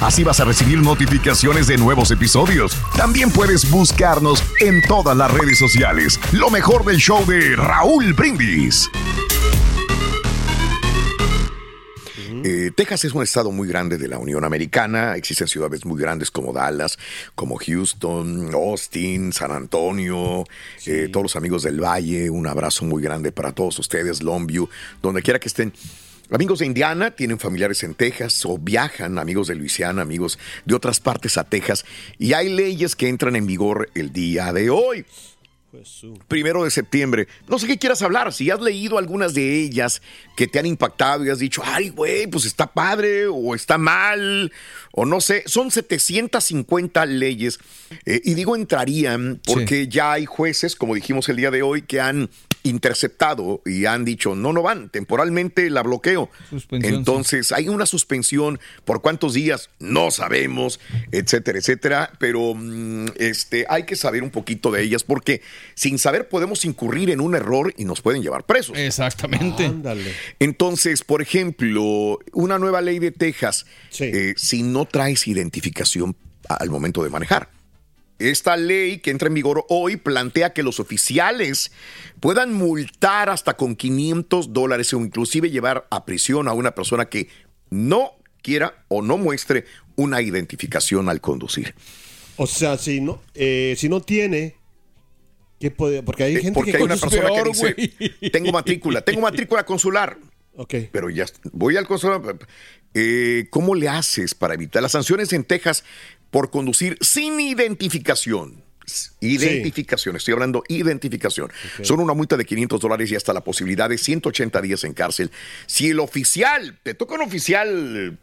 Así vas a recibir notificaciones de nuevos episodios. También puedes buscarnos en todas las redes sociales. Lo mejor del show de Raúl Brindis. Eh, Texas es un estado muy grande de la Unión Americana. Existen ciudades muy grandes como Dallas, como Houston, Austin, San Antonio, eh, todos los amigos del Valle. Un abrazo muy grande para todos ustedes, Longview, donde quiera que estén. Amigos de Indiana tienen familiares en Texas o viajan, amigos de Luisiana, amigos de otras partes a Texas. Y hay leyes que entran en vigor el día de hoy. Primero de septiembre. No sé qué quieras hablar. Si has leído algunas de ellas que te han impactado y has dicho, ay, güey, pues está padre o está mal o no sé. Son 750 leyes. Eh, y digo entrarían porque ya hay jueces, como dijimos el día de hoy, que han interceptado y han dicho, no, no van, temporalmente la bloqueo. Suspensión, Entonces hay una suspensión por cuántos días, no sabemos, etcétera, etcétera, pero mm, este, hay que saber un poquito de ellas porque sin saber podemos incurrir en un error y nos pueden llevar presos. Exactamente. Entonces, por ejemplo, una nueva ley de Texas, eh, si no traes identificación al momento de manejar. Esta ley que entra en vigor hoy plantea que los oficiales puedan multar hasta con 500 dólares o inclusive llevar a prisión a una persona que no quiera o no muestre una identificación al conducir. O sea, si no, eh, si no tiene, ¿qué puede? Porque hay Eh, gente porque que hay una persona peor, que dice, güey. tengo matrícula, tengo matrícula consular. Ok. Pero ya voy al consulado. Eh, ¿Cómo le haces para evitar las sanciones en Texas por conducir sin identificación? Identificación, estoy hablando identificación. Son una multa de 500 dólares y hasta la posibilidad de 180 días en cárcel. Si el oficial, te toca un oficial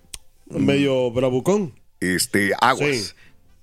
Medio bravucón. este, aguas. Sí.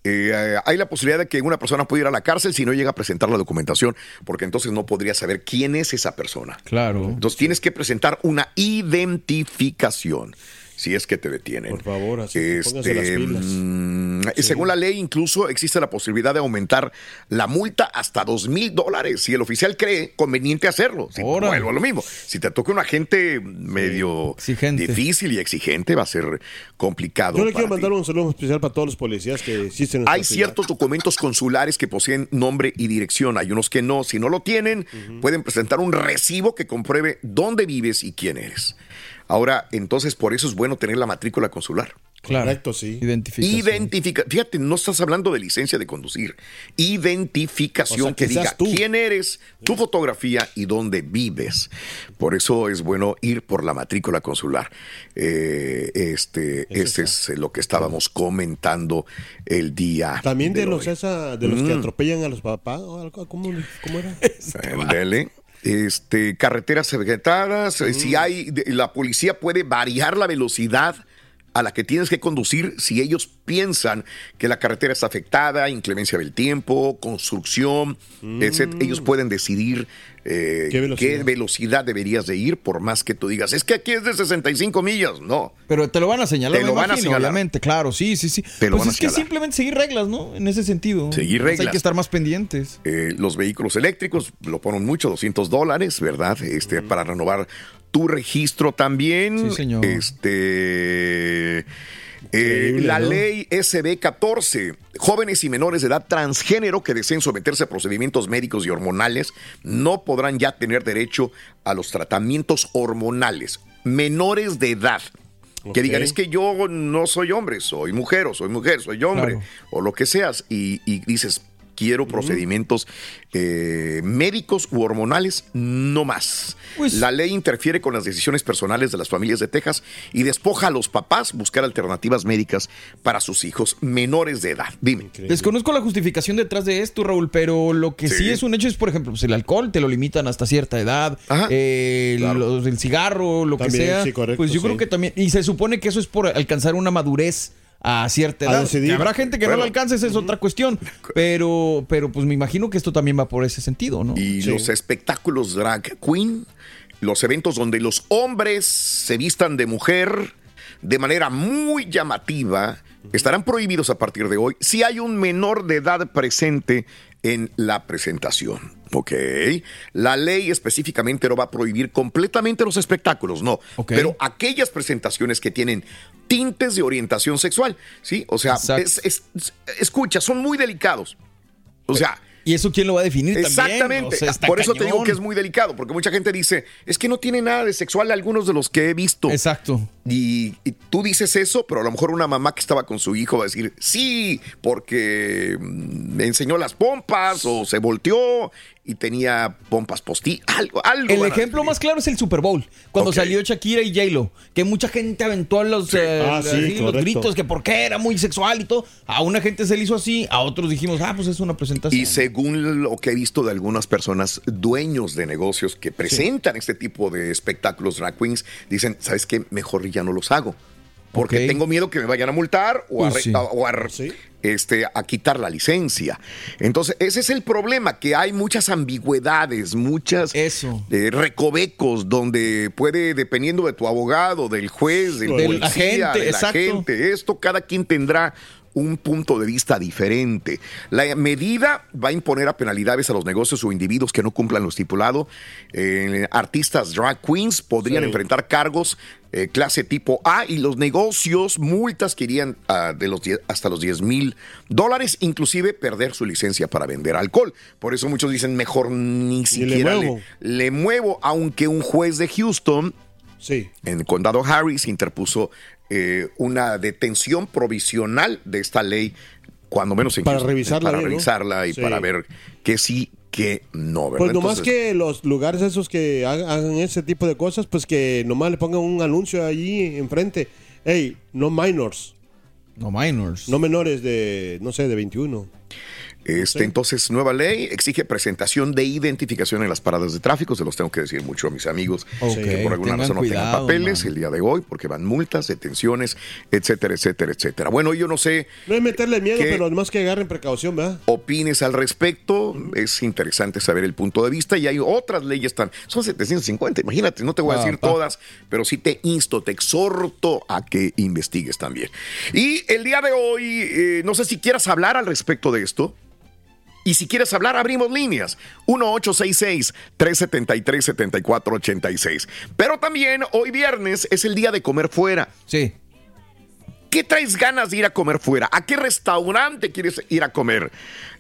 Eh, hay la posibilidad de que una persona pueda ir a la cárcel si no llega a presentar la documentación, porque entonces no podría saber quién es esa persona. Claro. Entonces tienes que presentar una identificación si es que te detienen. Por favor, así pónganse las pilas. mm, Según la ley, incluso existe la posibilidad de aumentar la multa hasta dos mil dólares si el oficial cree conveniente hacerlo. Si, vuelvo a lo mismo. Si te toca un agente medio difícil y exigente, va a ser complicado. Yo le quiero mandar un saludo especial para todos los policías que existen en hay ciudad. ciertos documentos consulares que poseen nombre y dirección, hay unos que no. Si no lo tienen, pueden presentar un recibo que compruebe dónde vives y quién eres. Ahora, entonces, por eso es bueno tener la matrícula consular. Claro. Correcto, sí. Identificación. Identifica, fíjate, no estás hablando de licencia de conducir. Identificación O sea, que que, diga tú. quién eres, tu fotografía y dónde vives. Por eso es bueno ir por la matrícula consular. Eh, este, este es lo que estábamos comentando el día. También de, de los esa, de los que Mm. atropellan a los papás. o algo, ¿Cómo, cómo era? Ándele. Este, carreteras vegetadas, eh, si hay, la policía puede variar la velocidad a la que tienes que conducir si ellos piensan que la carretera está afectada, inclemencia del tiempo, construcción, etc. Ellos pueden decidir eh, ¿Qué velocidad? qué velocidad deberías de ir, por más que tú digas, es que aquí es de 65 millas. No. Pero te lo van a señalar, Te lo van a señalar. obviamente, claro, sí, sí, sí. Te lo pues van a es que simplemente seguir reglas, ¿no? En ese sentido. Seguir Pues Hay reglas. que estar más pendientes. Eh, los vehículos eléctricos lo ponen mucho, 200 dólares, ¿verdad? Este, Para renovar tu registro también. Sí, señor. Este. eh, la ¿no? ley SB 14, jóvenes y menores de edad transgénero que deseen someterse a procedimientos médicos y hormonales no podrán ya tener derecho a los tratamientos hormonales. Menores de edad. Que digan, es que yo no soy hombre, soy mujer, o soy mujer, soy hombre, Claro. o lo que seas, y, y dices, quiero procedimientos eh, médicos u hormonales, no más. Pues- la ley interfiere con las decisiones personales de las familias de Texas y despoja a los papás buscar alternativas médicas para sus hijos menores de edad. Dime. Desconozco la justificación detrás de esto, Raúl, pero lo que sí, Sí. es un hecho es, por ejemplo, pues el alcohol te lo limitan hasta cierta edad, Ajá. eh, Claro. los- el cigarro, lo que sea. sí, correcto, pues yo sí. creo que también, y se supone que eso es por alcanzar una madurez a cierta A edad. Que habrá gente que no lo alcance, esa es otra cuestión, pero, pero pues me imagino que esto también va por ese sentido, ¿no? Y Sí. los espectáculos drag queen, los eventos donde los hombres se vistan de mujer de manera muy llamativa, estarán prohibidos a partir de hoy si hay un menor de edad presente en la presentación. Ok. La ley específicamente no va a prohibir completamente los espectáculos, no. Pero aquellas presentaciones que tienen tintes de orientación sexual, ¿sí? O sea, es- es- escucha, son muy delicados. O sea, ¿Y eso quién lo va a definir también? Exactamente. O sea, está Por eso te digo cañón. que es muy delicado, porque mucha gente dice, es que no tiene nada de sexual algunos de los que he visto. Exacto. Y, y tú dices eso, pero a lo mejor una mamá que estaba con su hijo va a decir, sí, porque mm, me enseñó las pompas o se volteó y tenía pompas postí, algo, algo. El ejemplo más claro es el Super Bowl, cuando salió Shakira y J-Lo, que mucha gente aventó los, eh, Ah, sí, así, los correcto. gritos, que porque era muy sexual y todo. A una gente se le hizo así, a otros dijimos, ah, pues es una presentación. Y según lo que he visto de algunas personas, dueños de negocios que presentan este tipo de espectáculos drag queens, dicen, ¿sabes qué? Mejor ya no los hago. Porque tengo miedo que me vayan a multar o, a, re- sí. o a- Sí. Este, a quitar la licencia. Entonces, ese es el problema, que hay muchas ambigüedades, muchas Eso. eh, recovecos donde puede, dependiendo de tu abogado, del juez, del, Del policía, agente, del exacto. agente, esto cada quien tendrá un punto de vista diferente. La medida va a imponer a penalidades a los negocios o individuos que no cumplan lo estipulado. Eh, artistas drag queens podrían Sí. enfrentar cargos eh, clase tipo A y los negocios multas que irían ah, de los die- hasta los 10 mil dólares, inclusive perder su licencia para vender alcohol. Por eso muchos dicen mejor ni siquiera le muevo. le muevo, aunque un juez de Houston Sí. en el condado Harris interpuso eh, una detención provisional de esta ley, cuando menos en Para Houston, revisarla para bien, ¿no? revisarla y Sí. para ver que sí, que no, ¿verdad? Pues nomás Entonces, que los lugares esos que hagan, hagan ese tipo de cosas, pues que nomás le pongan un anuncio allí enfrente. Hey, no minors, No minors. no menores de, no sé, de 21. Este, Entonces, nueva ley exige presentación de identificación en las paradas de tráfico. Se los tengo que decir mucho a mis amigos Ok, que por alguna tengan razón no tengan papeles man. el día de hoy porque van multas, detenciones, etcétera, etcétera, etcétera. Bueno, yo no sé No es meterle miedo, ¿Qué? pero nomás que agarren precaución, ¿verdad? opines al respecto. Es interesante saber el punto de vista y hay otras leyes tan... Son 750, imagínate, no te voy a decir pa. todas, pero sí te insto, te exhorto a que investigues también. Y el día de hoy, eh, no sé si quieras hablar al respecto de esto. Y si quieres hablar, abrimos líneas. 1-866-373-7486. Pero también hoy viernes es el día de comer fuera. Sí. ¿Qué traes ganas de ir a comer fuera? ¿A qué restaurante quieres ir a comer?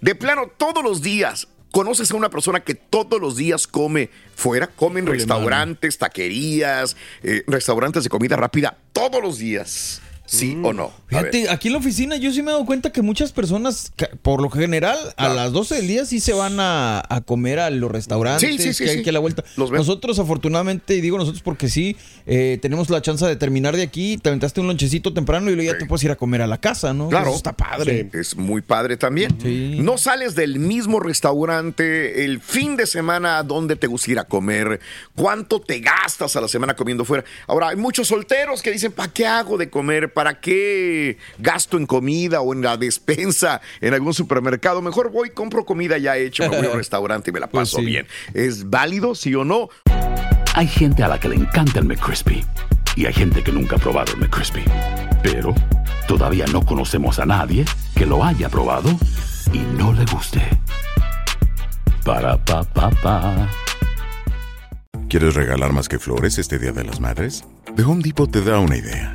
De plano, todos los días. ¿Conoces a una persona que todos los días come fuera? Come en restaurantes, taquerías, eh, restaurantes de comida rápida todos los días. ¿Sí o no? A ver. Fíjate, aquí en la oficina yo sí me he dado cuenta que muchas personas, por lo general, a las 12 del día sí se van a, a comer a los restaurantes Sí, sí, sí, que hay aquí a la vuelta. Nosotros, afortunadamente, y digo nosotros porque sí, eh, tenemos la chance de terminar de aquí, te aventaste un lonchecito temprano y luego ya te puedes ir a comer a la casa, ¿no? Claro. Eso está padre. Es muy padre también. Sí. No sales del mismo restaurante el fin de semana a dónde te gusta ir a comer, cuánto te gastas a la semana comiendo fuera. Ahora, hay muchos solteros que dicen, ¿para qué hago de comer ¿para qué gasto en comida o en la despensa en algún supermercado? Mejor voy, compro comida ya hecha, me voy a un restaurante y me la Pues paso sí. bien. ¿Es válido, sí o no? Hay gente a la que le encanta el McCrispy y hay gente que nunca ha probado el McCrispy. Pero todavía no conocemos a nadie que lo haya probado y no le guste. Para pa pa pa. ¿Quieres regalar más que flores este Día de las Madres? The Home Depot te da una idea.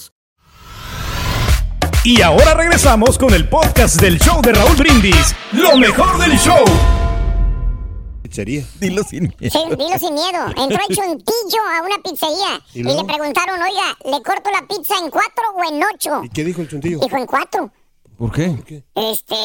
Y ahora regresamos con el podcast del show de Raúl Brindis. Lo mejor del show. Pizzería. Dilo sin miedo. Sí, dilo sin miedo. Entró el chuntillo a una pizzería ¿Y le preguntaron, oiga, ¿le corto la pizza en cuatro o en ocho? ¿Y qué dijo el chuntillo? Dijo en cuatro. ¿Por qué? Este,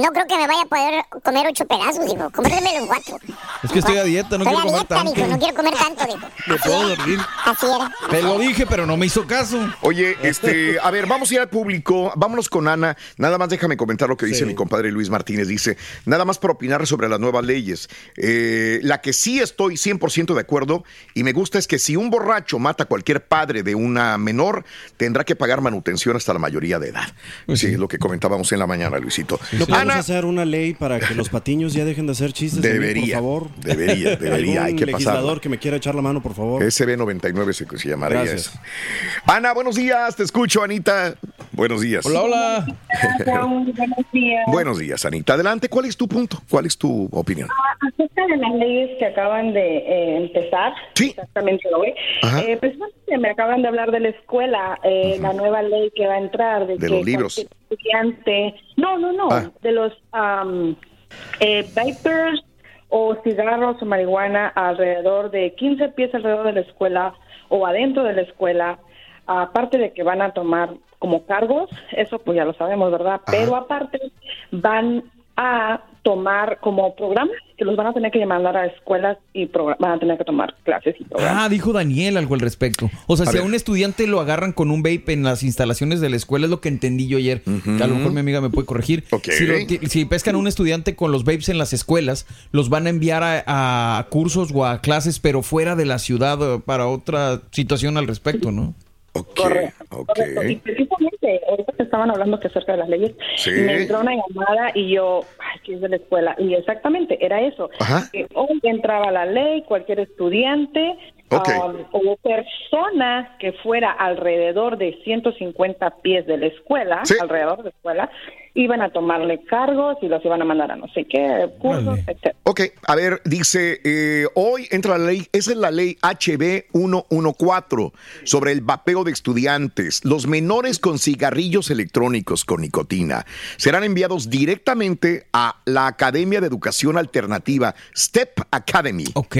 no creo que me vaya a poder comer ocho pedazos, dijo. Cómpremelo en cuatro. Es que estoy a dieta, no Estoy quiero a comer dieta, tanto. dijo, no quiero comer tanto, dijo. Me puedo dormir. Así era. Te lo dije, pero no me hizo caso. Oye, este, a ver, vamos a ir al público, vámonos con Ana. Nada más déjame comentar lo que dice Sí. mi compadre Luis Martínez. Dice, nada más para opinar sobre las nuevas leyes. Eh, la que sí estoy 100% de acuerdo y me gusta es que si un borracho mata a cualquier padre de una menor, tendrá que pagar manutención hasta la mayoría de edad. Sí, es lo que comentábamos en la mañana, Luisito. ¿No podemos Ana, hacer una ley para que los patiños ya dejen de hacer chistes? mí, Debería, por favor. debería, debería, hay ¿Algún que legislador pasarlo. que me quiera echar la mano, por favor. SB99 se, se llamaría Gracias. eso. Ana, buenos días, te escucho, Anita. Buenos días. Hola, hola. Buenos días. Buenos días, Anita. Adelante, ¿cuál es tu punto? ¿Cuál es tu opinión? Acerca de las leyes que acaban de eh, empezar, exactamente hoy, Ajá. eh, precisamente me acaban de hablar de la escuela, eh, la nueva ley que va a entrar. De, De que los libros. Estudiante, no, no, no, Ah. de los am, eh, vapers o cigarros o marihuana alrededor de 15 pies alrededor de la escuela o adentro de la escuela, aparte de que van a tomar como cargos, eso pues ya lo sabemos, ¿verdad? Pero aparte van a tomar como programas que los van a tener que mandar a escuelas y van a tener que tomar clases y programas. Ah, dijo Daniel algo al respecto. O sea, A si a un estudiante lo agarran con un vape en las instalaciones de la escuela, es lo que entendí yo ayer. Que a lo mejor mi amiga me puede corregir. Si, lo si pescan a un estudiante con los vapes en las escuelas, los van a enviar a, a cursos o a clases, pero fuera de la ciudad para otra situación al respecto, ¿no? Correcto. Correcto. Y precisamente, estaban hablando que acerca de las leyes, Sí. me entró una llamada y yo, ay, que es de la escuela. Y exactamente, era eso. Ajá. Que hoy entraba la ley, cualquier estudiante um, o persona que fuera alrededor de 150 pies de la escuela, alrededor de la escuela, iban a tomarle cargos y los iban a mandar a no sé qué cursos, etc. Ok, a ver, dice, eh, hoy entra la ley, esa es la ley HB 114 sobre el vapeo de estudiantes. Los menores con cigarrillos electrónicos con nicotina serán enviados directamente a la Academia de Educación Alternativa, STEP Academy. Ok.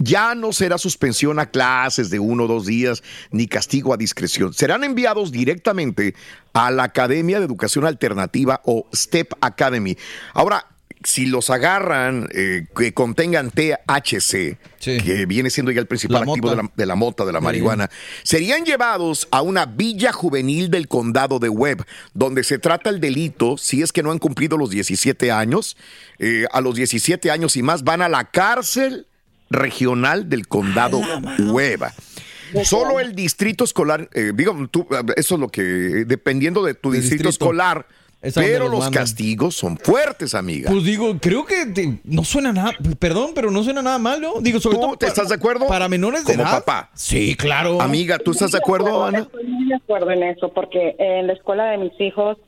Ya no será suspensión a clases de uno o dos días ni castigo a discreción. Serán enviados directamente a la Academia de Educación Alternativa o STEP Academy. Ahora, si los agarran eh, que contengan THC, que viene siendo ya el principal La activo de la, de la mota, de la Sí. marihuana, serían llevados a una villa juvenil del condado de Webb, donde se trata el delito si es que no han cumplido los 17 años. Eh, a los 17 años y más van a la cárcel regional del condado Webb. Solo el distrito escolar, eh, digo, tú, eso es lo que, dependiendo de tu distrito, distrito. escolar, pero los castigos son fuertes, amiga. Pues digo, creo que te- no suena nada, perdón, pero no suena nada mal, ¿no? Digo, sobre todo ¿Te estás de acuerdo? para menores de Como edad. papá. Sí, claro. Amiga, ¿tú estás de acuerdo, Ana? Estoy muy de acuerdo en eso, porque en la escuela de mis hijos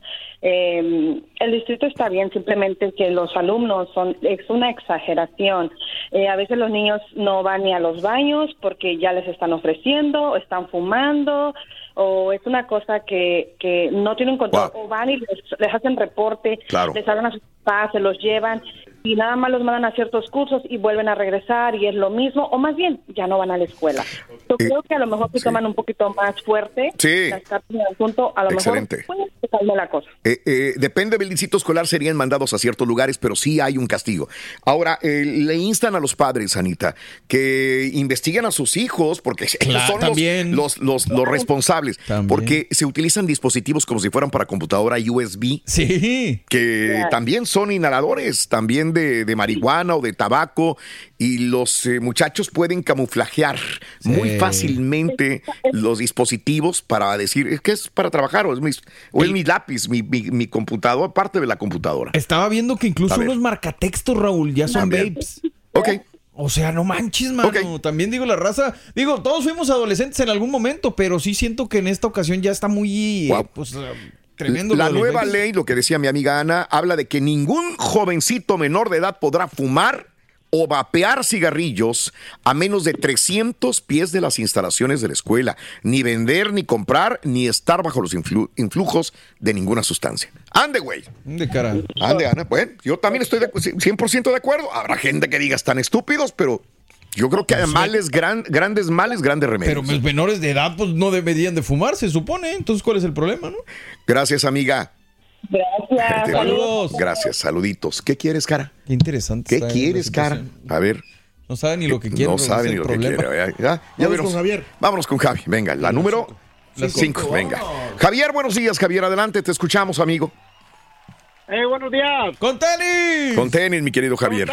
Eh, el distrito está bien, simplemente que los alumnos son, es una exageración. Eh, a veces los niños no van ni a los baños porque ya les están ofreciendo, están fumando, o es una cosa que, que no tienen control, o van y les, les hacen reporte, Claro. les hablan a sus papás, se los llevan y nada más los mandan a ciertos cursos y vuelven a regresar y es lo mismo, o más bien, ya no van a la escuela. Yo creo que a lo mejor si toman un poquito más fuerte Sí. las cartas asunto, a lo Excelente. mejor puede la cosa. Eh, eh, depende del distrito escolar, serían mandados a ciertos lugares, pero sí hay un castigo. Ahora, eh, le instan a los padres, Anita, que investiguen a sus hijos, porque ellos Claro, son los- también. los, los, los responsables. También. Porque se utilizan dispositivos como si fueran para computadora USB. Sí. Que Claro. también son inhaladores, también de, de marihuana o de tabaco. Y los eh, muchachos pueden camuflajear muy fácilmente los dispositivos para decir, ¿es que es para trabajar? ¿O es mi, o es mi lápiz, mi, mi, mi computador, parte de la computadora? Estaba viendo que incluso unos marcatextos, Raúl, ya son También. vapes. Ok. O sea, no manches, mano. También digo la raza. Digo, todos fuimos adolescentes en algún momento, pero sí siento que en esta ocasión ya está muy. eh, Wow. pues, tremendo. La nueva ley, lo que decía mi amiga Ana, habla de que ningún jovencito menor de edad podrá fumar o vapear cigarrillos a menos de 300 pies de las instalaciones de la escuela, ni vender, ni comprar, ni estar bajo los influ- influjos de ninguna sustancia. Ande, güey. De cara. Ande, Ana. Bueno, yo también estoy de, 100% de acuerdo. Habrá gente que diga están estúpidos, pero yo creo que hay males, gran- grandes males, grandes remedios. Pero los menores de edad, pues no deberían de fumar, se supone. Entonces, ¿cuál es el problema, no? Gracias, amiga. Gracias. Te- Saludos. Gracias, saluditos. ¿Qué quieres, cara? Qué interesante. ¿Qué quieres, cara? A ver. No sabe ni lo que quiere. No sabe ni el lo que problema. quiere. Ya, ya- ya Vamos veremos. con Javier. Vámonos con Javi. Venga, la número La 5. cinco. Venga. Javier, buenos días, Javier. Adelante, te escuchamos, amigo. Eh, buenos días. ¡Con tenis! Con tenis, mi querido Javier.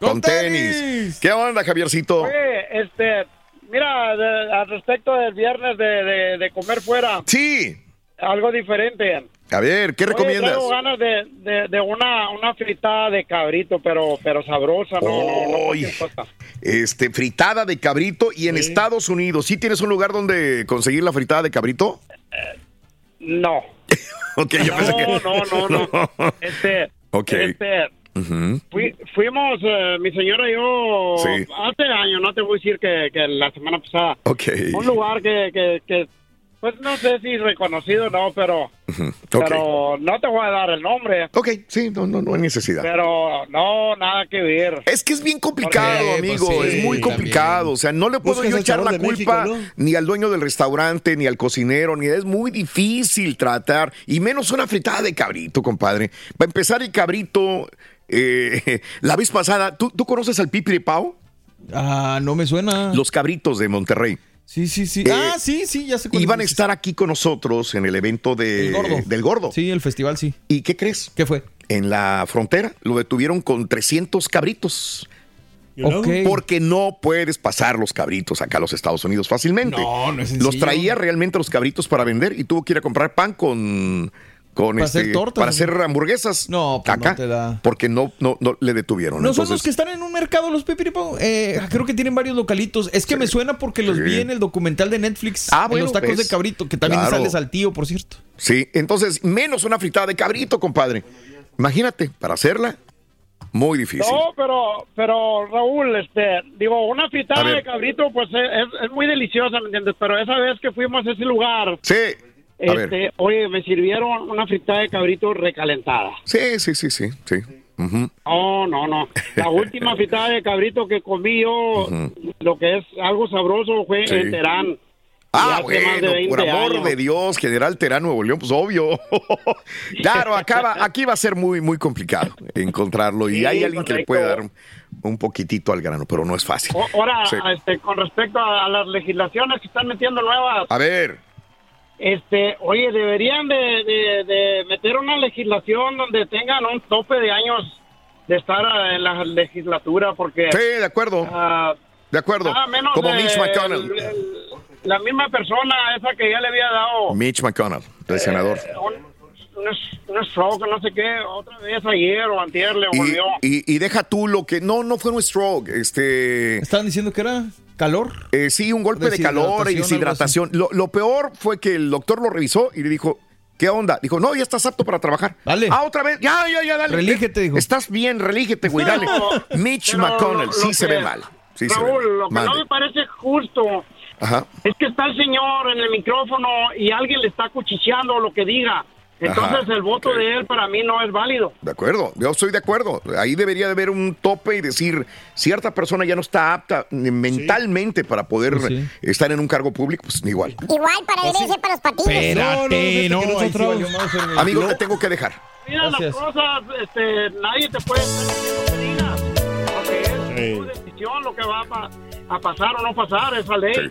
Con ¡Con tenis. tenis! ¿Qué onda, Javiercito? Oye, este, mira, de- al respecto del viernes de, de- de comer fuera, Sí. algo diferente. A ver, ¿qué Oye, recomiendas? traigo ganas de, de- de una, una fritada de cabrito, pero, pero sabrosa, no, no, no cosa. Este, fritada de cabrito y en Estados Unidos. ¿Sí tienes un lugar donde conseguir la fritada de cabrito? No. Ok, yo pensé que. No, no, no, no. Este, Ok. este, fui- fuimos, eh, mi señora y yo, Sí. hace años, no te voy a decir que, que la semana pasada, Ok. un lugar que, que, que, pues no sé si reconocido o no, pero, pero no te voy a dar el nombre. Ok, sí, no, no, no hay necesidad. Pero no, nada que ver. Es que es bien complicado, Porque, amigo. pues, sí, es muy complicado. O sea, no le puedo yo echar la culpa México, ¿no? ni al dueño del restaurante, ni al cocinero, ni es muy difícil tratar. Y menos una fritada de cabrito, compadre. Para empezar, el cabrito, eh, la vez pasada, ¿tú, tú conoces al Pipiripao? Ah, no me suena. Los cabritos de Monterrey. Sí, sí, sí. Eh, ah, sí, sí, ya sé Iban a estar aquí con nosotros en el evento de, El gordo. del gordo. Sí, el festival, sí. ¿Y qué crees? ¿Qué fue? En la frontera lo detuvieron con 300 cabritos. You know? Ok. Porque no puedes pasar los cabritos acá a los Estados Unidos fácilmente. No, no es sencillo. Los traía realmente los cabritos para vender y tuvo que ir a comprar pan con. Con Para este, hacer tortas, para ¿o hacer hamburguesas. No, pues acá. no te da. Porque no, no, no le detuvieron. ¿No son los que están en un mercado los pipiripao? Eh, creo que tienen varios localitos. Es que me suena porque los Sí. vi en el documental de Netflix. Ah, en bueno, los tacos ¿ves? de cabrito, que también Claro. sales al tío, por cierto. Sí, entonces, menos una fritada de cabrito, compadre. Imagínate, para hacerla, muy difícil. No, pero, pero Raúl, este, digo, una fritada de cabrito, pues es, es muy deliciosa, ¿me entiendes? Pero esa vez que fuimos a ese lugar, Sí. Este, oye, me sirvieron una fritada de cabrito recalentada. Sí, sí, sí, sí. sí. Ujú. No, no, no. La última fritada de cabrito que comí yo, lo que es algo sabroso, fue Sí. en Terán. Ah, bueno, 20 por amor años. de Dios, General Terán Nuevo León, pues obvio. claro, acá va- aquí va a ser muy, muy complicado encontrarlo y hay alguien que le puede dar un, poquitito al grano, pero no es fácil. O- Ahora, Sí. este, con respecto a, a las legislaciones que están metiendo nuevas, A ver, este, oye, deberían de, de- de meter una legislación donde tengan un tope de años de estar en la legislatura, porque sí, de acuerdo, ah, de menos Como de- Mitch McConnell. el- el- la misma persona esa que ya le había dado Mitch McConnell, el senador. un, un, un stroke, no sé qué, otra vez ayer o antier le Y, volvió. y- y deja tú lo que. No, no fue un stroke. Este. Estaban diciendo que era calor. Eh, sí, un golpe de calor y Deshidratación. Lo, lo peor fue que el doctor lo revisó y le dijo, ¿qué onda? Dijo, no, ya estás apto para trabajar. Dale. Ah, otra vez, ya, ya, ya, dale. Relígete, dijo. Estás bien, relígete, güey, dale. Mitch Pero McConnell, lo- sí lo se que- ve mal. Sí se ve Raúl, mal. lo que Mande. no me parece justo Ajá. es que está el señor en el micrófono y alguien le está cuchicheando lo que diga. Entonces Ajá, el voto de él para mí no es válido. De acuerdo, yo estoy de acuerdo. Ahí debería de haber un tope y decir, cierta persona ya no está apta eh, mentalmente para poder estar en un cargo público, pues igual. Igual para evidencia para los patines. Espérate, no, sí el- Amigo, No. te tengo que dejar. Mira las cosas, este, nadie te puede estar diciendo que es tu decisión lo que va a, a pasar o no pasar, esa ley.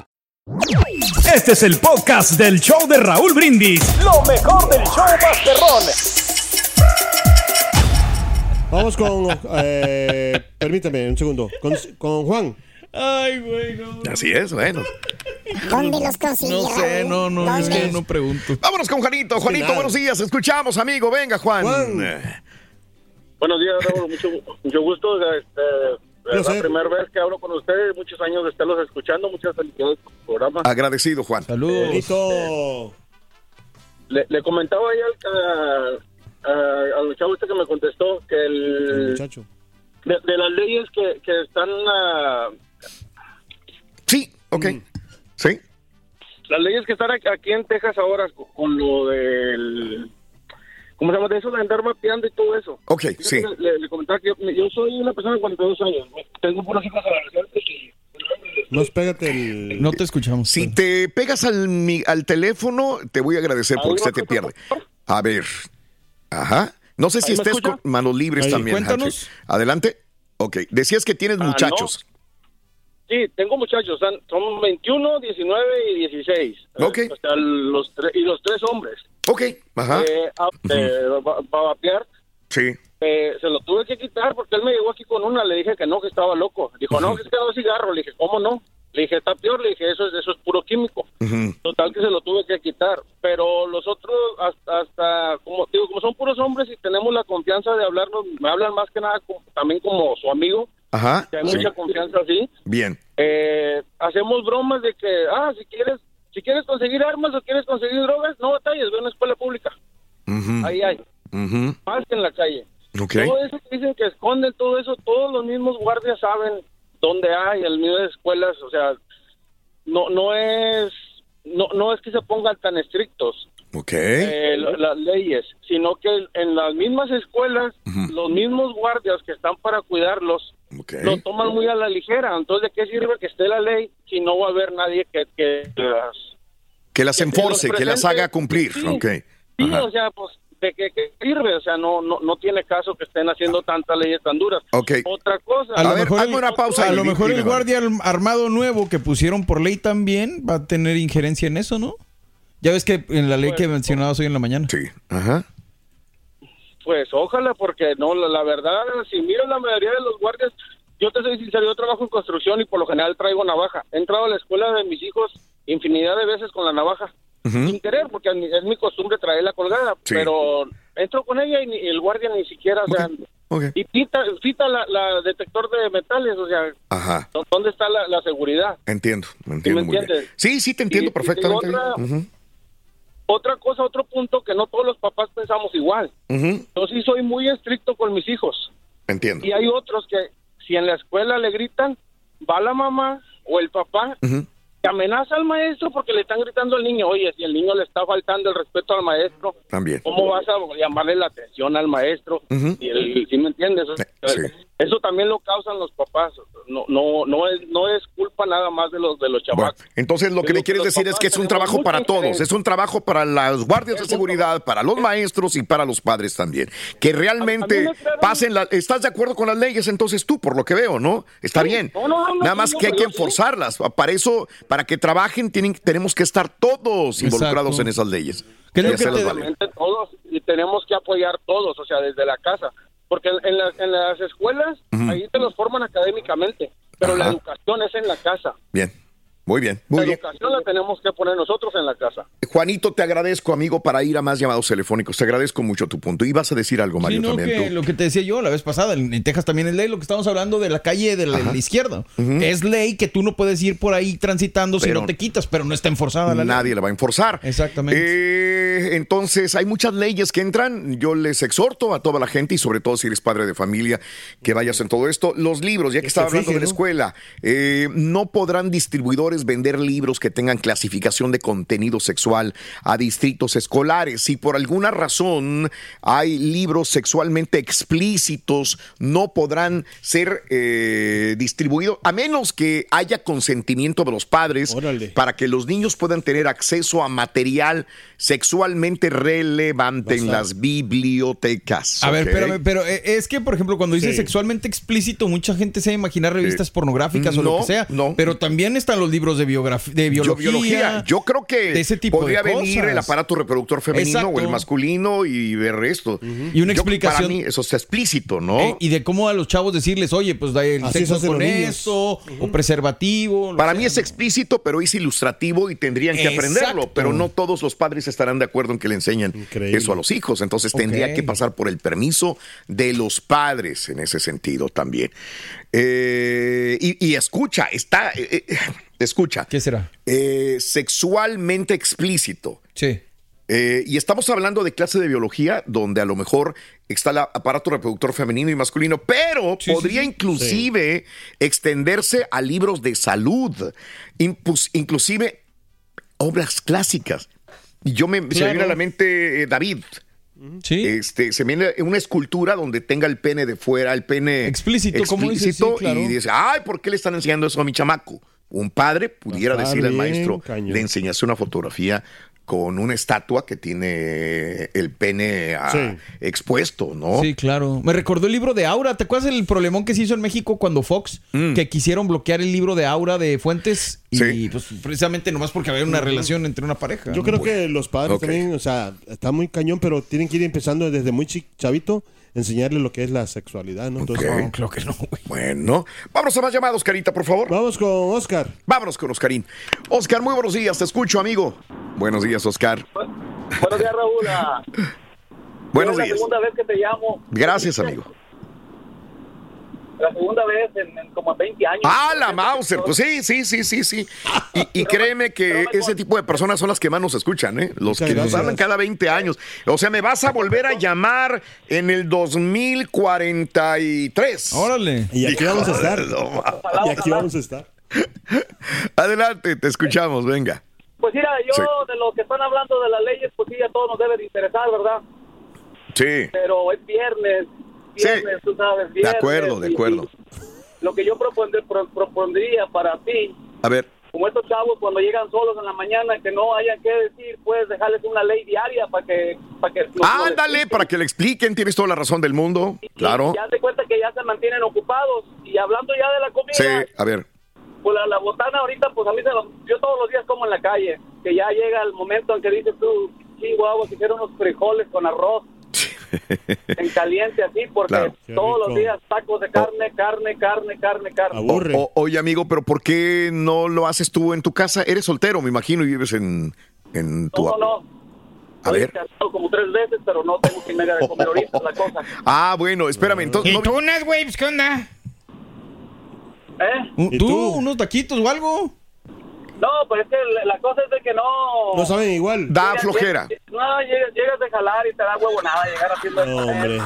Este es el podcast del show de Raúl Brindis. Lo mejor del show Masterrón. Vamos con. eh, permítame un segundo. Con, con Juan. Ay, güey, no. Así es, bueno. ¿Dónde los consiguió? No sé, no, no, es que no pregunto. Vámonos con Juanito. Juanito, nada. buenos días. Escuchamos, amigo. Venga, Juan. Juan. Eh, Buenos días, Raúl. Mucho, mucho gusto. Este, es la primera vez que hablo con ustedes. Muchos años de estarlos escuchando. Muchas felicidades por el programa. Agradecido, Juan. Saludos. Le, le comentaba ahí al, a- a- al chavo este que me contestó que el, Muchacho. de, de las leyes que, que están... ah, Sí, ok. Mm. Sí. las leyes que están aquí- en Texas ahora con, con lo del... ¿Cómo se llama? De eso de andar mapeando y todo eso. Ok, Fíjate sí. Le, le comentaba que yo, yo soy una persona de 42 años. Tengo puros hijos adolescentes y... No, pégate el. No te escuchamos. Si te pegas al, mi- al teléfono, te voy a agradecer Ahí porque se te pierde. A ver. Ajá. No sé si ¿Ahí me estés escucha? con manos libres Ahí, también. cuéntanos. Adelante. Ok. Decías que tienes Ah, muchachos. Sí, tengo muchachos, son, son 21, 19 y 16. Ok. O sea, los tre- y los tres hombres. Ok. Ajá. Eh, a- eh, va- va a vapear. Sí. Eh, se lo tuve que quitar porque él me llegó aquí con una, le dije que no, que estaba loco. Dijo, no, que es que no es cigarro. Le dije, ¿cómo no? Le dije, está peor, le dije, eso es, eso es puro químico. Total que se lo tuve que quitar. Pero los otros, hasta, hasta como digo, como son puros hombres y tenemos la confianza de hablarnos, me hablan más que nada como- también como su amigo, Ajá. que hay Sí. mucha confianza así. Bien. Eh, hacemos bromas de que, ah, si quieres, si quieres conseguir armas o quieres conseguir drogas, no batalles, ve a una escuela pública. Ahí hay, Ujú. más que en la calle. Ok. Todo eso que dicen que esconden, todo eso, todos los mismos guardias saben dónde hay, el mismo de escuelas, o sea, no, no es, no, no es que se pongan tan estrictos Ok. eh, las leyes, sino que en las mismas escuelas, los mismos guardias que están para cuidarlos, Lo toman muy a la ligera. Entonces, ¿de qué sirve que esté la ley si no va a haber nadie que, que las... Que las enforce, que las haga cumplir. Sí. Ok. Sí, o sea, pues, ¿de qué, qué sirve? O sea, no, no, no tiene caso que estén haciendo tantas leyes tan duras. Ok. Otra cosa. A lo A ver, el, una pausa a lo mejor dime, el guardia arm- armado nuevo que pusieron por ley también va a tener injerencia en eso, ¿no? Ya ves que en la ley que mencionabas hoy en la mañana. Sí. Ajá. Pues ojalá, porque no, la, la verdad, si miras la mayoría de los guardias, yo te soy sincero, yo trabajo en construcción y por lo general traigo navaja. He entrado a la escuela de mis hijos infinidad de veces con la navaja, sin querer, porque es mi, costumbre traerla colgada, Sí. pero entro con ella y, el guardia ni siquiera, o sea, y cita, cita la, la, detector de metales, o sea, Ajá. ¿dónde está la, la seguridad? Entiendo, entiendo ¿Sí muy bien. Sí, sí, te entiendo Y- y perfectamente. Otra cosa, otro punto que no todos los papás pensamos igual. ujú, Yo sí soy muy estricto con mis hijos. Entiendo. Y hay otros que si en la escuela le gritan, va la mamá o el papá que amenaza al maestro porque le están gritando al niño, oye, si el niño le está faltando el respeto al maestro, También. ¿cómo vas a llamarle la atención al maestro? Y el, ¿Sí me entiendes? Eso también lo causan los papás. No no no es no es culpa nada más de los de los Bueno, chamacos. entonces lo que Digo me quieres decir es que es un trabajo para todos, es un trabajo para las guardias de seguridad, para los maestros y para los padres también. Que realmente pasen la, ¿Estás de acuerdo con las leyes entonces tú, por lo que veo, no? Está bien. No, no, no, Nada más no, que hay que enforzarlas. Para eso, para que trabajen, tienen, tenemos que estar todos involucrados Exacto. en esas leyes. ¿Qué es lo que te- todos y tenemos que apoyar todos, o sea, desde la casa, porque en las, en las escuelas ahí te los forman académicamente, pero la educación es en la casa. Bien, muy bien, muy la bien. educación la tenemos que poner nosotros en la casa. Juanito, te agradezco, amigo, para ir a más llamados telefónicos. Te agradezco mucho tu punto. Y vas a decir algo, Mario, Sí, no, también que tú. lo que te decía yo la vez pasada, en, Texas también es ley, lo que estamos hablando de la calle de la, de la izquierda. Es ley que tú no puedes ir por ahí transitando si no te quitas, pero no está enforzada la ley. Nadie la va a enforzar. Exactamente. Eh, entonces, hay muchas leyes que entran. Yo les exhorto a toda la gente, y sobre todo si eres padre de familia, que vayas en todo esto. Los libros, ya que, Que estaba hablando fije, de la ¿no? escuela, eh, no podrán distribuidores vender libros que tengan clasificación de contenido sexual a distritos escolares. Si por alguna razón hay libros sexualmente explícitos, no podrán ser eh, distribuidos, a menos que haya consentimiento de los padres para que los niños puedan tener acceso a material sexualmente relevante en las bibliotecas. A ver, pero eh, es que, por ejemplo, cuando dice Sí. sexualmente explícito, mucha gente se va a imaginar revistas Eh, pornográficas o no, lo que sea. Pero también están los libros de, biografía, de Yo, biología. Yo creo que de ese tipo podría de venir cosas. el aparato reproductor femenino Exacto. o el masculino y ver esto. Y una Yo- explicación- Para mí eso está explícito, ¿no? Eh, y de cómo a los chavos decirles, oye, pues da el Así sexo con eso, o preservativo. Para mí es explícito, pero es ilustrativo y tendrían que aprenderlo. Pero no todos los padres estarán de acuerdo en que le enseñan eso a los hijos. Entonces tendría que pasar por el permiso de los padres en ese sentido también. Eh, y, y escucha, está. eh, eh, escucha. ¿Qué será? Eh, sexualmente explícito. Sí. Eh, y estamos hablando de clase de biología donde a lo mejor está el aparato reproductor femenino y masculino, pero Sí, sí, podría sí. inclusive extenderse a libros de salud, impus- inclusive obras clásicas. Y yo me, se me viene a la mente eh, David. Este, se viene una escultura donde tenga el pene de fuera, el pene Explícito, como explícito, sí, claro. y dice, ay, ¿por qué le están enseñando eso a mi chamaco? Un padre pudiera decirle al maestro, cañón. le enseñase una fotografía con una estatua que tiene el pene Sí. expuesto, ¿no? Sí, claro. Me recordó el libro de Aura. ¿Te acuerdas el problemón que se hizo en México cuando Fox, que quisieron bloquear el libro de Aura de Fuentes? Y pues precisamente nomás porque había una relación entre una pareja. Yo ¿no? creo que los padres también, o sea, está muy cañón, pero tienen que ir empezando desde muy chavito, enseñarle lo que es la sexualidad, ¿no? Entonces, Ok. creo que no, Bueno, vámonos a más llamados, Carita, por favor. Vamos con Oscar. Vámonos con Oscarín. Oscar, muy buenos días, te escucho, amigo. Buenos días, Oscar. Buenos días, Raúl. Ah, Buenos es la días. segunda vez que te llamo. Gracias, amigo. La segunda vez en, en como 20 años. Ah, la Mauser. Pues sí, sí, sí, sí, sí. Y, y créeme que ese tipo de personas son las que más nos escuchan, ¿eh? Los que nos hablan cada 20 años. O sea, me vas a volver a llamar en el 2043. Órale. Y aquí vamos a estar. Y aquí vamos a estar. Adelante, te escuchamos, venga. Pues mira, yo Sí. de lo que están hablando de las leyes, pues sí, a todos nos debe de interesar, ¿verdad? Sí, Pero es viernes, viernes, tú sabes, de viernes. acuerdo, de y- acuerdo. y lo que yo propondré- pro- propondría para ti, A ver, como estos chavos cuando llegan solos en la mañana, que no hayan que decir, puedes dejarles una ley diaria para que... Para que ándale, para que le expliquen, tienes toda la razón del mundo. Claro. Ya se cuenta que ya se mantienen ocupados. Y hablando ya de la comida, Sí, a ver. pues la, la botana ahorita, pues a mí se lo- yo todos los días como en la calle. Que ya llega el momento en que dices tú, chingo agua, quisiera unos frijoles con arroz. En caliente así, porque Claro. todos los días tacos de carne, carne, carne, carne, carne. O- o- oye, amigo, pero ¿por qué no lo haces tú en tu casa? Eres soltero, me imagino, y vives en, en tu... No, no, no. A ver. como tres veces, pero no tengo que de comer ahorita la cosa. Ah, bueno, espérame, entonces... ¿Y no- tú unas, güey? Pues, ¿Qué onda? ¿Eh? ¿Tú, unos taquitos o algo? No, pues es que la, cosa es de que no... No saben igual. Da Llegas- flojera. No, llegas, llegas de jalar y te da huevonada llegar haciendo No, hombre.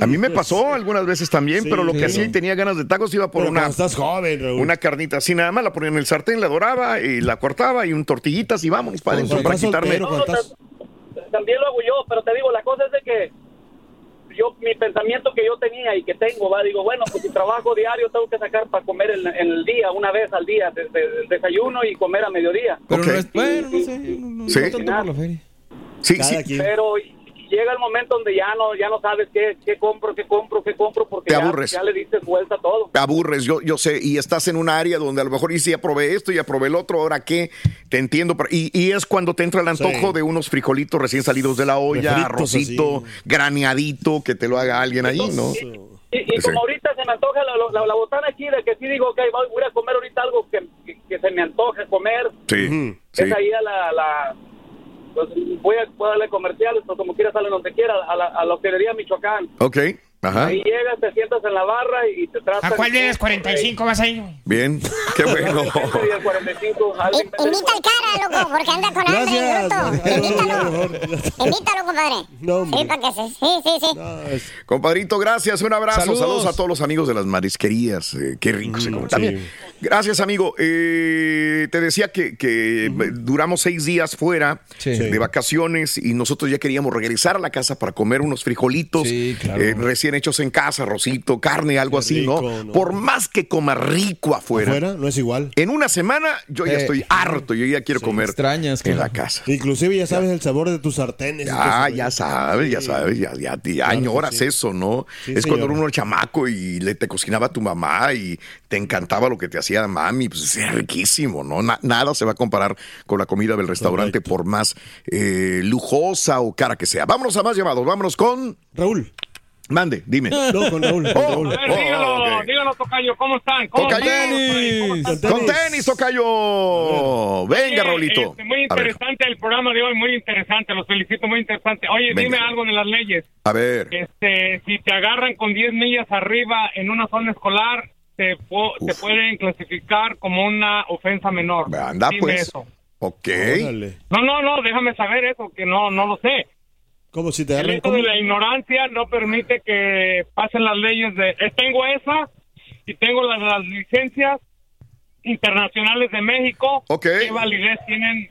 A mí me pasó algunas veces también, Sí, pero lo que sí. hacía y tenía ganas de tacos iba por Pero una, estás joven, Raúl. una carnita así nada más, la ponía en el sartén, la doraba y la cortaba y un tortillitas y vámonos para adentro para quitarme. soltero, También lo hago yo, pero te digo, la cosa es de que yo, mi pensamiento que yo tenía y que tengo, va, digo, bueno, pues si trabajo diario tengo que sacar para comer en, en el día, una vez al día, de- de- del desayuno y comer a mediodía. Pero Ok. no es, bueno, no sé, no, no- Sí. no tanto por la feria. Sí, Cada sí. quien. Pero llega el momento donde ya no ya no sabes qué, qué compro, qué compro, qué compro, porque Te ya, aburres. ya le diste vuelta a todo. Te aburres, yo, yo sé, y estás en un área donde a lo mejor dices, ya probé esto, ya probé el otro, ahora qué, te entiendo, pero- y, y es cuando te entra el antojo Sí. de unos frijolitos recién salidos de la olla, Refritos arrocito, así. graneadito, que te lo haga alguien ahí, ¿no? Y, y Sí. como ahorita se me antoja la, la, la botana aquí, de que sí digo, ok, voy voy a comer ahorita algo que, que, que se me antoje comer, Sí, Ujú. sí. es ahí a la... la pues voy a, voy a darle comerciales, o como quiera sale donde quiera, a la, a la hospedería Michoacán. Ok, ajá, Ahí llegas, te sientas en la barra y te tratan... ¿A cuál de las 45 vas a ir? güey? bien, qué bueno. Y el 45, alguien I- invita al cara, loco, porque anda con hambre, bruto. Invítalo. Invítalo, compadre. No, sí, para que se... Sí, sí, sí. No, es- Compadrito, gracias, un abrazo, saludos, Saludos. a todos los amigos de las marisquerías, eh, qué rico se come. sí. También, gracias amigo, Eh, te decía que, que duramos seis días fuera Sí. de vacaciones y nosotros ya queríamos regresar a la casa para comer unos frijolitos Sí, claro. eh, recién hechos en casa, rosito, carne, algo así, rico, ¿no? ¿no? Por más que coma rico afuera, Afuera no es igual. en una semana yo ya Eh, estoy harto, yo ya quiero comer extrañas, en claro. la casa. Inclusive ya sabes el sabor de tus sartenes. Ya, ya sabes, ya sabes, ya, ya, ya añoras sí. eso, ¿no? Sí, es cuando señor. uno era chamaco y le te cocinaba tu mamá y te encantaba lo que te hacía mami, pues era riquísimo, ¿no? Na- nada se va a comparar con la comida del restaurante Correcto. por más eh, lujosa o cara que sea. Vámonos a más llamados, vámonos con... Raúl. Mande, dime. No, con Raúl. Con Oh, Raúl. A ver, Oh, dígalo, ok. dígalo, Tocayo, ¿cómo están? ¿Cómo? ¿Cómo están? Con tenis, Tocayo. Venga, Oye, Raulito. este, muy interesante el programa de hoy, muy interesante, los felicito, muy interesante. Oye, Venga. dime algo de las leyes. a ver. Este, si te agarran con 10 millas arriba en una zona escolar, te, po- te pueden clasificar como una ofensa menor. Anda, Dime pues. eso. Ok. Órale. No, no, no, déjame saber eso, que no, no lo sé. Como si te El hecho de la ignorancia no permite que pasen las leyes de... eh, Tengo esa y tengo las, las licencias internacionales de México. Ok. ¿Qué validez tienen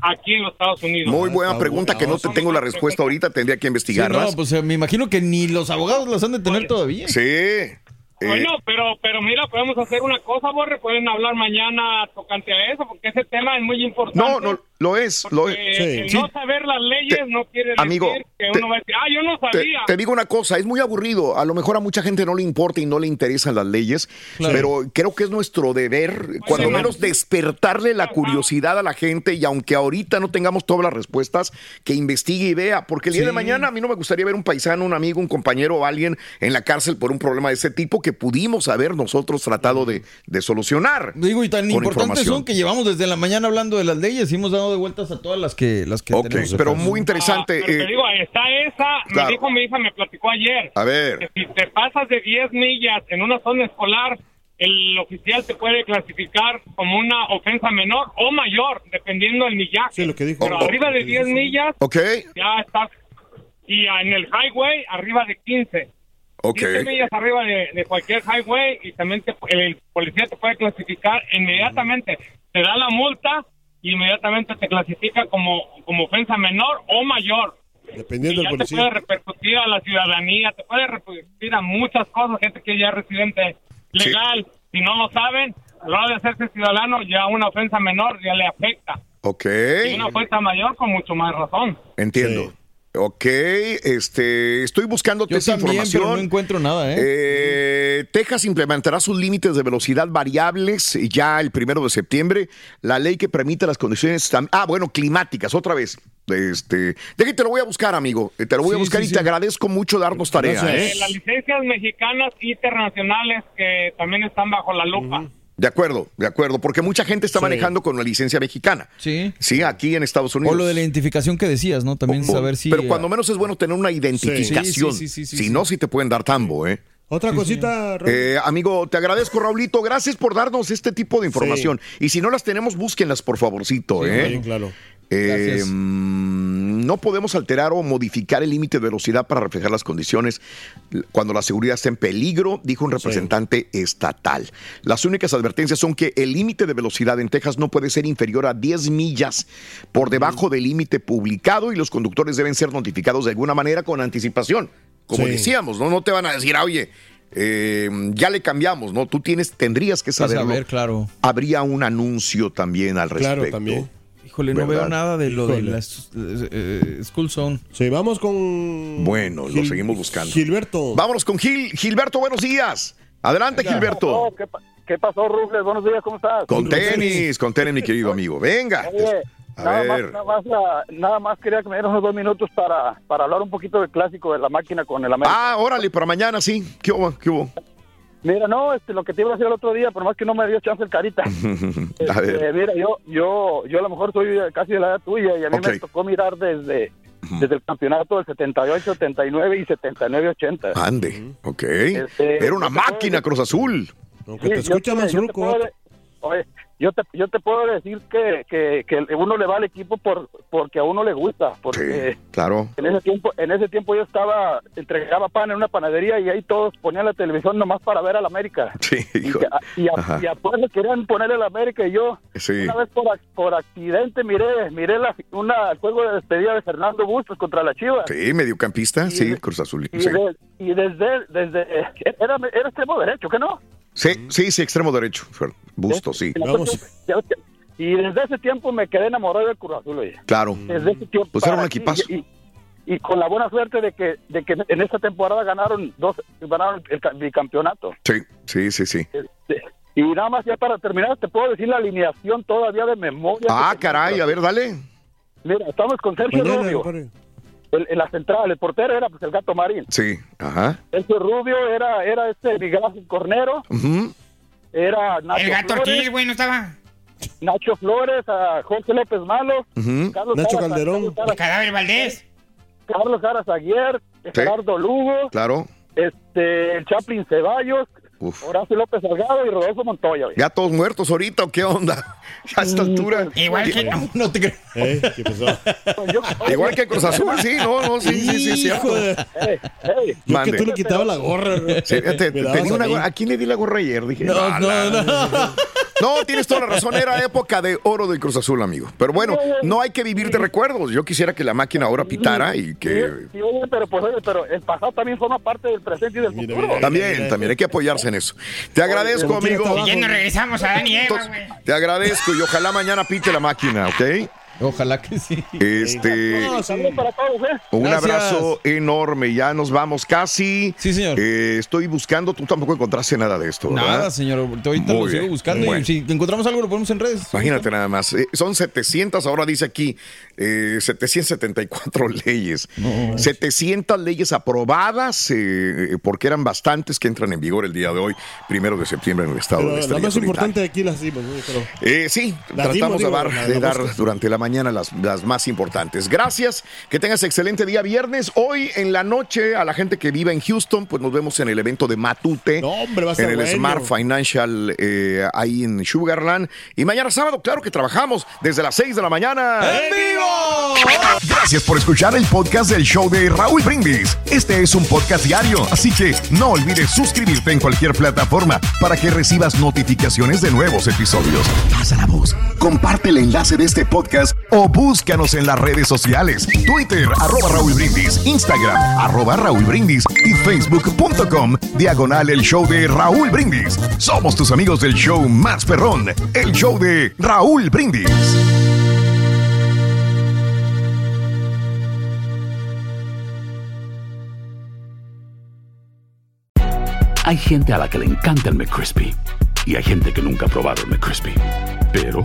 aquí en los Estados Unidos? Muy buena Ah, pregunta que no te tengo la respuesta ahorita, tendría que Sí, investigarlas. no, pues eh, me imagino que ni los abogados las han de tener todavía. Sí. Eh, Bueno, pero, pero mira, podemos hacer una cosa, Borre, pueden hablar mañana tocante a eso, porque ese tema es muy importante. no, no, lo es, lo es. No saber las leyes Te- no quiere decir amigo, que te- uno va a decir, ah, yo no Te, sabía. te digo una cosa, es muy aburrido. A lo mejor a mucha gente no le importa y no le interesan las leyes, Claro. pero creo que es nuestro deber, cuando man. menos, despertarle la curiosidad a la gente y aunque ahorita no tengamos todas las respuestas, que investigue y vea, porque el día de mañana a mí no me gustaría ver un paisano, un amigo, un compañero o alguien en la cárcel por un problema de ese tipo que pudimos haber nosotros tratado de, de solucionar. Digo, y tan importantes son que llevamos desde la mañana hablando de las leyes y hemos dado de vueltas a todas las que, las que Ok, tenemos. pero muy interesante. Ah, pero te eh, digo, está esa, claro. me dijo mi hija, me platicó ayer. a ver. que si te pasas de 10 millas en una zona escolar, el oficial te puede clasificar como una ofensa menor o mayor, dependiendo del millaje. Sí, lo que dijo. Pero Oh, arriba de 10 millas, Ok, ya estás. Y en el highway, arriba de 15. ok. 15 millas arriba de, de cualquier highway y también te- el policía te puede clasificar inmediatamente. Te da la multa y inmediatamente te clasifica como, como ofensa menor o mayor. Dependiendo Y del ya te policía. puede repercutir a la ciudadanía, te puede repercutir a muchas cosas, gente que ya es residente legal. Si no lo saben, a la hora de hacerse ciudadano, ya una ofensa menor ya le afecta. Ok. Y una ofensa mayor con mucho más razón. Entiendo. Ok, este, estoy buscándote Yo esa también, información. pero no encuentro nada, ¿eh? Eh, Texas implementará sus límites de velocidad variables ya el primero de septiembre. La ley que permite las condiciones, ah, bueno, climáticas, otra vez. Este, déjate, te lo voy a buscar, amigo. Eh, Te lo voy a buscar sí, y sí. te agradezco mucho darnos tarea. ¿eh? Eh, las licencias mexicanas internacionales que también están bajo la lupa. De acuerdo, de acuerdo, porque mucha gente está manejando con una licencia mexicana. Sí. Sí, aquí en Estados Unidos. O lo de la identificación que decías, ¿no? También saber si. Pero cuando menos es bueno tener una identificación. Sí, sí, sí, sí, si sí. no, sí te pueden dar tambo, ¿eh? Otra cosita, Raúl. Eh, amigo, te agradezco, Raulito. Gracias por darnos este tipo de información. Y si no las tenemos, búsquenlas, por favorcito, ¿eh? Sí, claro. Eh, no podemos alterar o modificar el límite de velocidad para reflejar las condiciones cuando la seguridad está en peligro, dijo un representante estatal. Las únicas advertencias son que el límite de velocidad en Texas no puede ser inferior a 10 millas por debajo del límite publicado y los conductores deben ser notificados de alguna manera con anticipación. Como Sí. decíamos, ¿no? No te van a decir, "Ah, oye, eh, ya le cambiamos, ¿no? Tú tienes, tendrías que Que saberlo. saber, claro. Habría un anuncio también al respecto. Claro, también. Híjole, no veo nada de lo de la eh, eh, School Zone. Sí, vamos con. Bueno, lo seguimos buscando. Gilberto. Vámonos con Gil. Gilberto, buenos días. Adelante, Gilberto. ¿Qué, pa- qué pasó, Rufles? Buenos días, ¿cómo estás? Con tenis, con tenis, mi querido amigo. Venga. Oye, A nada, ver. Más, nada, más, nada más quería que me dieran unos dos minutos para, para hablar un poquito del clásico de la máquina con el América. Ah, órale, para mañana, sí. ¿Qué hubo? ¿Qué hubo? Mira, no, este, lo que te iba a decir el otro día, por más que no me dio chance el carita. A ver. Eh, mira, yo, yo, yo a lo mejor soy casi de la edad tuya y a mí Ok. me tocó mirar desde, desde el campeonato del 78, 79 y 79, 80. Ande, ok. Este, Era una máquina, Cruz Azul. Aunque Sí, te- puedo de- oye, yo te, yo te puedo decir que, que, que uno le va al equipo por porque a uno le gusta, porque Claro. en ese tiempo en ese tiempo yo estaba entregaba pan en una panadería y ahí todos ponían la televisión nomás para ver al América. Sí, hijo. Y a, y a le querían ponerle al América y yo Sí. una vez por, por accidente miré miré la, una, el juego de despedida de Fernando Bustos contra la Chivas. Sí, mediocampista, sí, Cruz Azul. Y, Sí, de- y desde desde era era extremo derecho, ¿qué no? Sí, sí, sí, extremo derecho. Busto, sí. Y desde ese tiempo me quedé enamorado del Cruz Azul, oye. Claro. Desde ese tiempo. Pues era un equipazo. Y, y- y con la buena suerte de que, de que en esta temporada ganaron dos, ganaron el ca- bicampeonato. Sí, sí, sí, sí. Este, Y nada más ya para terminar, te puedo decir la alineación todavía de memoria. Ah, caray, a ver, dale. Mira, estamos con Sergio Mañana, Rubio. El- en la central, el portero era pues el gato marín. Sí, ajá. Sergio Rubio era, era este Miguel Ángel Cornero, Ujú. era Nacho El gato Flores, Ortiz, güey, no estaba. Nacho Flores, a Jorge López Malo, Ujú. Carlos Nacho Calderón. Carlos El cadáver Valdés. Carlos Jara Zaguier, Gerardo Lugo, Claro. este, el Chaplin Ceballos, Uf. Horacio López Salgado y Rodolfo Montoya. oye. Ya todos muertos ahorita, ¿o qué onda? A esta altura. Igual que no. No te creo. Eh, ¿Qué pasó? Igual que Cruz Azul, sí, no, no, sí, sí, sí, es cierto. Hijo de- Ey, ey, Yo que tú le quitabas la gorra. ¿no? Sí, Me dabas tenía una gorra- ¿A quién le di la gorra ayer? Dije, No, "Ah, no, la- no. No, tienes toda la razón, era época de oro del Cruz Azul, amigo. Pero bueno, no hay que vivir de recuerdos. Yo quisiera que la máquina ahora pitara y que... Sí, oye, pero pues oye, pero el pasado también forma parte del presente y del futuro. También, también hay que apoyarse en eso. Te agradezco, amigo. Y ya nos regresamos a Dani. Te agradezco y ojalá mañana pite la máquina, ¿ok? Ojalá que sí. Este... No, saludos para todos, ¿eh? Un Gracias. abrazo enorme, ya nos vamos casi. Sí, señor. Eh, estoy buscando, tú tampoco encontraste nada de esto, ¿verdad? Nada, señor. Ahorita Muy lo sigo buscando Bueno. y si encontramos algo lo ponemos en redes. Imagínate nada más. Eh, son 700, ahora dice aquí, eh, 774 leyes. 700 leyes aprobadas, eh, porque eran bastantes que entran en vigor el día de hoy, primero de septiembre en el estado Pero de la más importante de aquí las dimos. ¿no? Pero- Eh, sí, Las tratamos dimos, de digo, dar, la- de la dar mosca. durante la mañana las, las más importantes. Gracias, que tengas excelente día viernes. Hoy en la noche, a la gente que vive en Houston, pues nos vemos en el evento de Matute. No, hombre, va a en estar el bueno. Smart Financial eh, ahí en Sugarland. Y mañana sábado, claro que trabajamos desde las 6 de la mañana. ¡En vivo! Gracias por escuchar el podcast del show de Raúl Brindis. Este es un podcast diario, así que no olvides suscribirte en cualquier plataforma para que recibas notificaciones de nuevos episodios. Pasa la voz, comparte el enlace de este podcast o búscanos en las redes sociales. Twitter, arroba Raúl Brindis, Instagram, arroba Raúl Brindis y facebook.com, diagonal el show de Raúl Brindis. Somos tus amigos del show más perrón, el show de Raúl Brindis. Hay gente a la que le encanta el McCrispy y hay gente que nunca ha probado el McCrispy. Pero